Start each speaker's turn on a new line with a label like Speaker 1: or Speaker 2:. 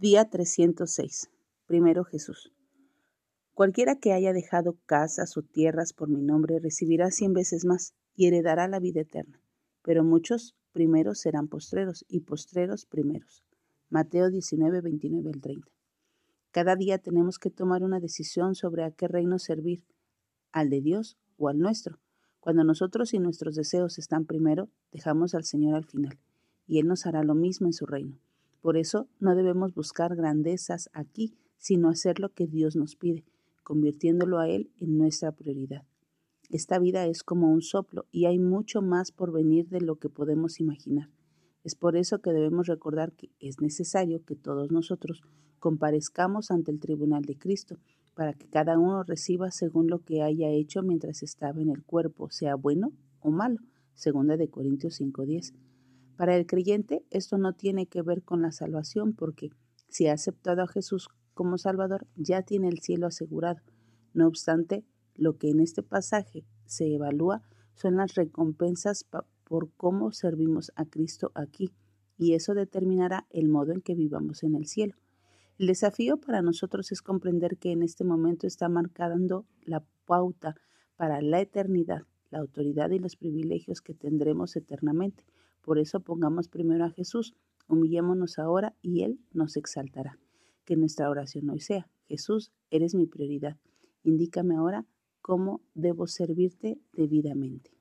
Speaker 1: Día 306. Primero Jesús. Cualquiera que haya dejado casas o tierras por mi nombre recibirá cien veces más y heredará la vida eterna. Pero muchos primeros serán postreros y postreros primeros. Mateo 19, 29 al 30. Cada día tenemos que tomar una decisión sobre a qué reino servir, al de Dios o al nuestro. Cuando nosotros y nuestros deseos están primero, dejamos al Señor al final, y Él nos hará lo mismo en su reino. Por eso no debemos buscar grandezas aquí, sino hacer lo que Dios nos pide, convirtiéndolo a Él en nuestra prioridad. Esta vida es como un soplo y hay mucho más por venir de lo que podemos imaginar. Es por eso que debemos recordar que es necesario que todos nosotros comparezcamos ante el tribunal de Cristo, para que cada uno reciba según lo que haya hecho mientras estaba en el cuerpo, sea bueno o malo. Segunda de Corintios 5:10. Para el creyente esto no tiene que ver con la salvación porque si ha aceptado a Jesús como Salvador ya tiene el cielo asegurado. No obstante, lo que en este pasaje se evalúa son las recompensas por cómo servimos a Cristo aquí y eso determinará el modo en que vivamos en el cielo. El desafío para nosotros es comprender que en este momento está marcando la pauta para la eternidad, la autoridad y los privilegios que tendremos eternamente. Por eso pongamos primero a Jesús, humillémonos ahora y Él nos exaltará. Que nuestra oración hoy sea, Jesús, eres mi prioridad. Indícame ahora cómo debo servirte debidamente.